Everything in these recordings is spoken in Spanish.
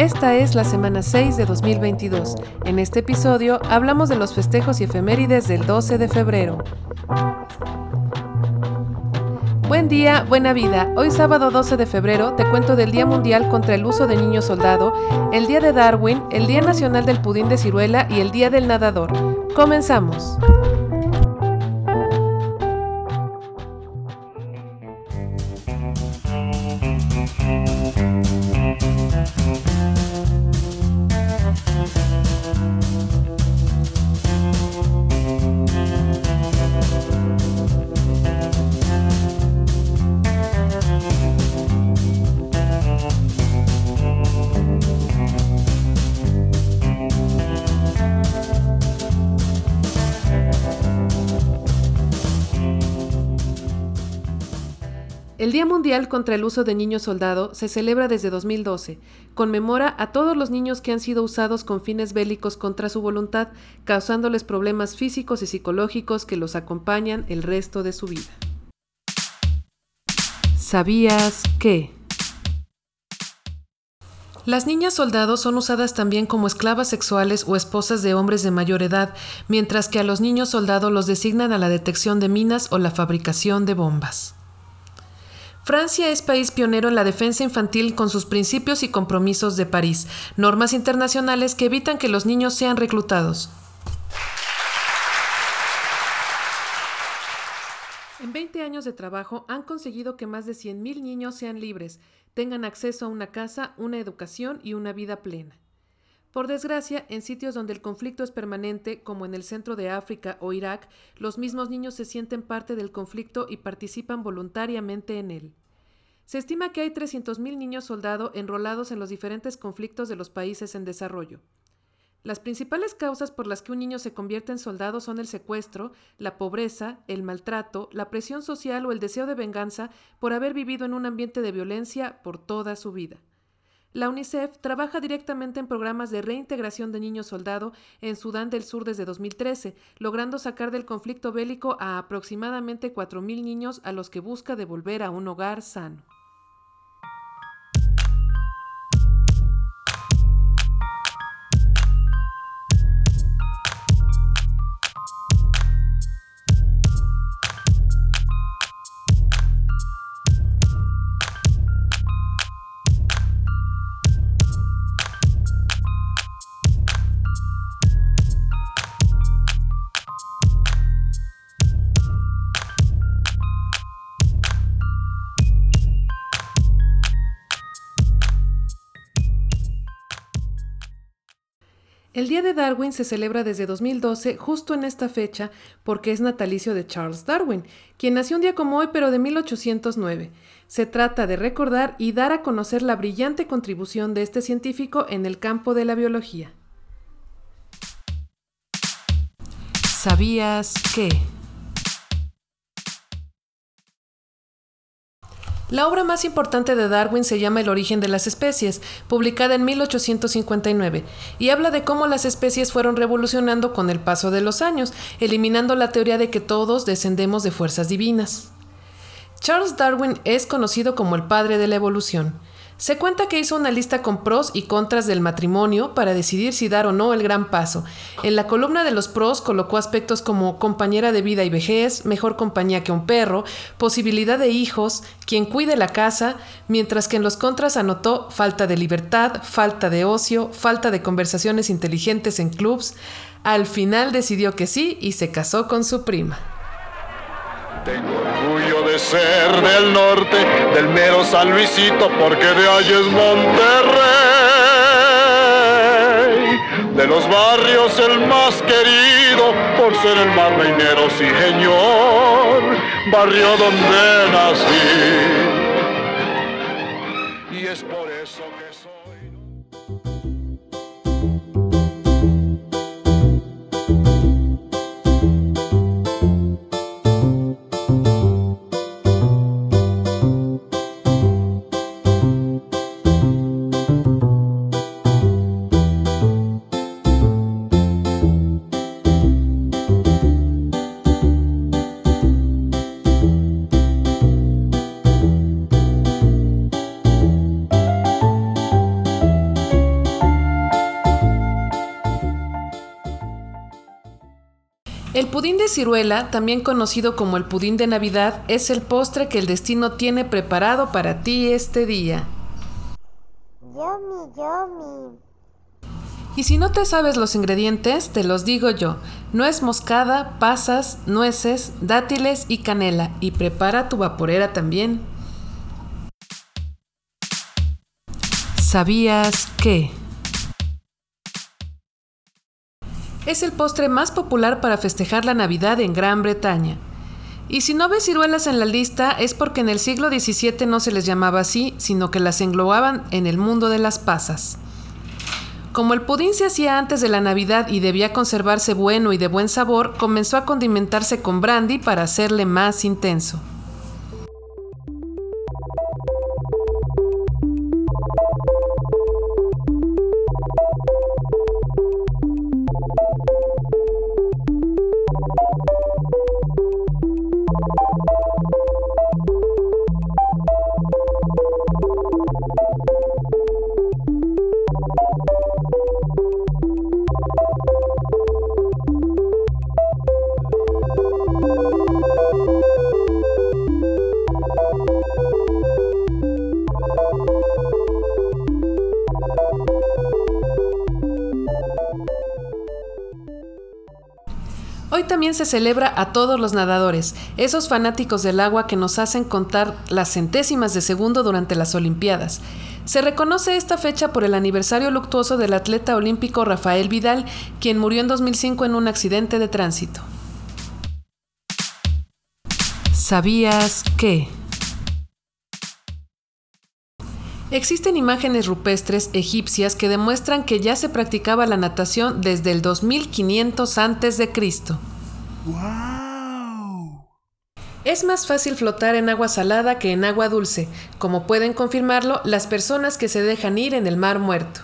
Esta es la semana 6 de 2022. En este episodio hablamos de los festejos y efemérides del 12 de febrero. Buen día, buena vida. Hoy sábado 12 de febrero te cuento del Día Mundial contra el Uso de Niños Soldado, el Día de Darwin, el Día Nacional del Pudín de Ciruela y el Día del Nadador. Comenzamos. El Día Mundial contra el Uso de Niños Soldado se celebra desde 2012. Conmemora a todos los niños que han sido usados con fines bélicos contra su voluntad, causándoles problemas físicos y psicológicos que los acompañan el resto de su vida. ¿Sabías que? Las niñas soldados son usadas también como esclavas sexuales o esposas de hombres de mayor edad, mientras que a los niños soldados los designan a la detección de minas o la fabricación de bombas. Francia es país pionero en la defensa infantil con sus principios y compromisos de París, normas internacionales que evitan que los niños sean reclutados. En 20 años de trabajo han conseguido que más de 100.000 niños sean libres, tengan acceso a una casa, una educación y una vida plena. Por desgracia, en sitios donde el conflicto es permanente, como en el centro de África o Irak, los mismos niños se sienten parte del conflicto y participan voluntariamente en él. Se estima que hay 300.000 niños soldado enrolados en los diferentes conflictos de los países en desarrollo. Las principales causas por las que un niño se convierte en soldado son el secuestro, la pobreza, el maltrato, la presión social o el deseo de venganza por haber vivido en un ambiente de violencia por toda su vida. La UNICEF trabaja directamente en programas de reintegración de niños soldado en Sudán del Sur desde 2013, logrando sacar del conflicto bélico a aproximadamente 4.000 niños a los que busca devolver a un hogar sano. El Día de Darwin se celebra desde 2012 justo en esta fecha porque es natalicio de Charles Darwin, quien nació un día como hoy pero de 1809. Se trata de recordar y dar a conocer la brillante contribución de este científico en el campo de la biología. ¿Sabías qué? La obra más importante de Darwin se llama El origen de las especies, publicada en 1859, y habla de cómo las especies fueron revolucionando con el paso de los años, eliminando la teoría de que todos descendemos de fuerzas divinas. Charles Darwin es conocido como el padre de la evolución. Se cuenta que hizo una lista con pros y contras del matrimonio para decidir si dar o no el gran paso. En la columna de los pros colocó aspectos como compañera de vida y vejez, mejor compañía que un perro, posibilidad de hijos, quien cuide la casa, mientras que en los contras anotó falta de libertad, falta de ocio, falta de conversaciones inteligentes en clubs. Al final decidió que sí y se casó con su prima. Tengo ser del norte, del mero San Luisito, porque de ahí es Monterrey. De los barrios el más querido, por ser el más reinero, sí señor, barrio donde nací. es por eso que soy. El pudín de ciruela, también conocido como el pudín de Navidad, es el postre que el destino tiene preparado para ti este día. Yummy, yummy. Y si no te sabes los ingredientes, te los digo yo. Nuez moscada, pasas, nueces, dátiles y canela. Y prepara tu vaporera también. ¿Sabías que? Es el postre más popular para festejar la Navidad en Gran Bretaña. Y si no ves ciruelas en la lista es porque en el siglo XVII no se les llamaba así, sino que las englobaban en el mundo de las pasas. Como el pudín se hacía antes de la Navidad y debía conservarse bueno y de buen sabor, comenzó a condimentarse con brandy para hacerle más intenso. Hoy también se celebra a todos los nadadores, esos fanáticos del agua que nos hacen contar las centésimas de segundo durante las Olimpiadas. Se reconoce esta fecha por el aniversario luctuoso del atleta olímpico Rafael Vidal, quien murió en 2005 en un accidente de tránsito. ¿Sabías que? Existen imágenes rupestres egipcias que demuestran que ya se practicaba la natación desde el 2500 a.C. ¡Wow! Es más fácil flotar en agua salada que en agua dulce, como pueden confirmarlo las personas que se dejan ir en el mar muerto.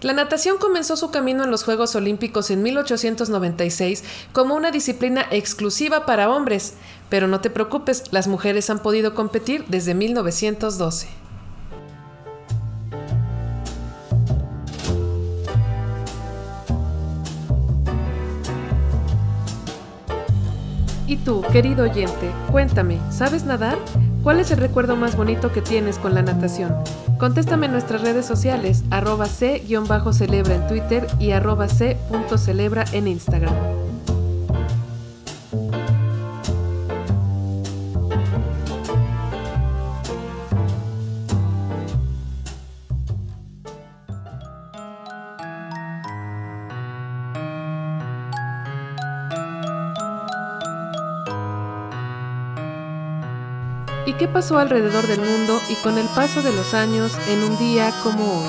La natación comenzó su camino en los Juegos Olímpicos en 1896 como una disciplina exclusiva para hombres, pero no te preocupes, las mujeres han podido competir desde 1912. Tú, querido oyente, cuéntame, ¿sabes nadar? ¿Cuál es el recuerdo más bonito que tienes con la natación? Contéstame en nuestras redes sociales, arroba c-celebra en Twitter y arroba c.celebra en Instagram. ¿Y qué pasó alrededor del mundo y con el paso de los años en un día como hoy?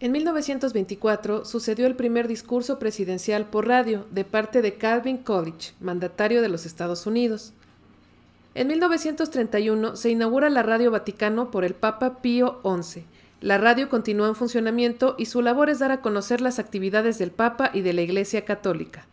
En 1924 sucedió el primer discurso presidencial por radio de parte de Calvin Coolidge, mandatario de los Estados Unidos. En 1931 se inaugura la Radio Vaticano por el Papa Pío XI. La radio continúa en funcionamiento y su labor es dar a conocer las actividades del Papa y de la Iglesia Católica.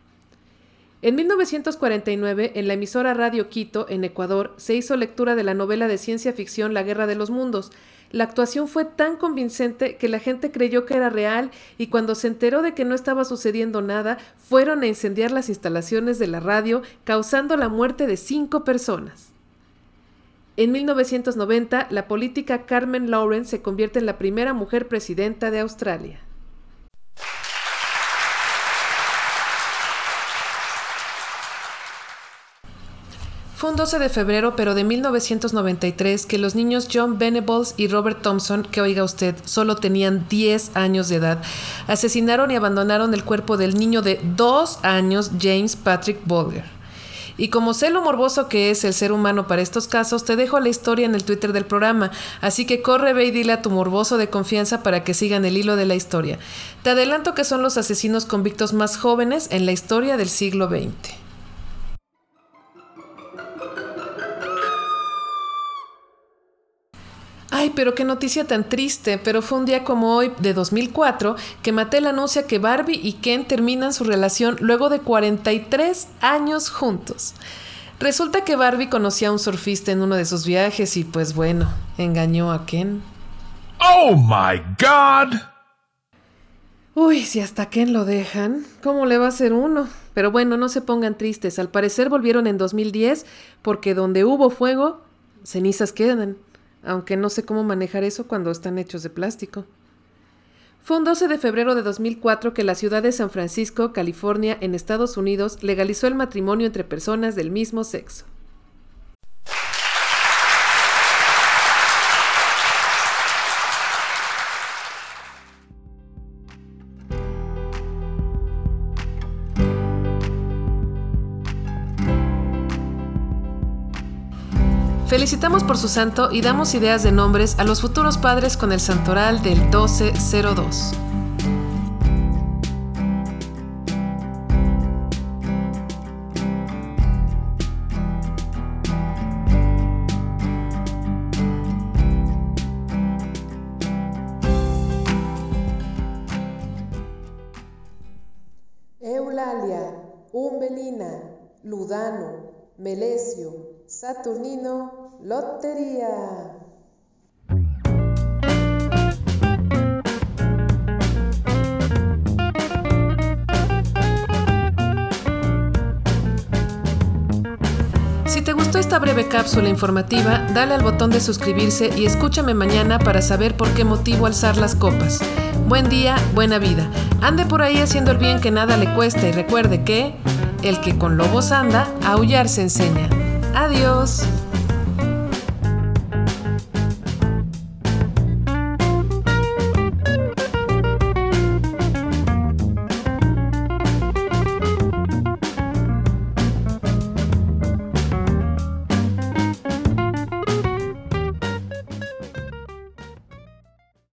En 1949, en la emisora Radio Quito, en Ecuador, se hizo lectura de la novela de ciencia ficción La Guerra de los Mundos. La actuación fue tan convincente que la gente creyó que era real y cuando se enteró de que no estaba sucediendo nada, fueron a incendiar las instalaciones de la radio, causando la muerte de cinco personas. En 1990, la política Carmen Lawrence se convierte en la primera mujer presidenta de Australia. Fue un 12 de febrero, pero de 1993, que los niños John Venables y Robert Thompson, que oiga usted, solo tenían 10 años de edad, asesinaron y abandonaron el cuerpo del niño de 2 años, James Patrick Bolger. Y como sé lo morboso que es el ser humano para estos casos, te dejo la historia en el Twitter del programa, así que corre, ve y dile a tu morboso de confianza para que sigan el hilo de la historia. Te adelanto que son los asesinos convictos más jóvenes en la historia del siglo XX. Pero qué noticia tan triste, pero fue un día como hoy de 2004 que Mattel anuncia que Barbie y Ken terminan su relación luego de 43 años juntos. Resulta que Barbie conocía a un surfista en uno de sus viajes y pues bueno, engañó a Ken. ¡Oh, my God! Uy, si hasta Ken lo dejan, ¿cómo le va a ser uno? Pero bueno, no se pongan tristes, al parecer volvieron en 2010 porque donde hubo fuego, cenizas quedan aunque no sé cómo manejar eso cuando están hechos de plástico. Fue un 12 de febrero de 2004 que la ciudad de San Francisco, California, en Estados Unidos, legalizó el matrimonio entre personas del mismo sexo. Felicitamos por su santo y damos ideas de nombres a los futuros padres con el santoral del 1202. Eulalia, Umbelina, Ludano, Melesio, Saturnino, Lotería. Si te gustó esta breve cápsula informativa, dale al botón de suscribirse y escúchame mañana para saber por qué motivo alzar las copas. Buen día, buena vida. Ande por ahí haciendo el bien que nada le cuesta y recuerde que el que con lobos anda, aullar se enseña. Adiós.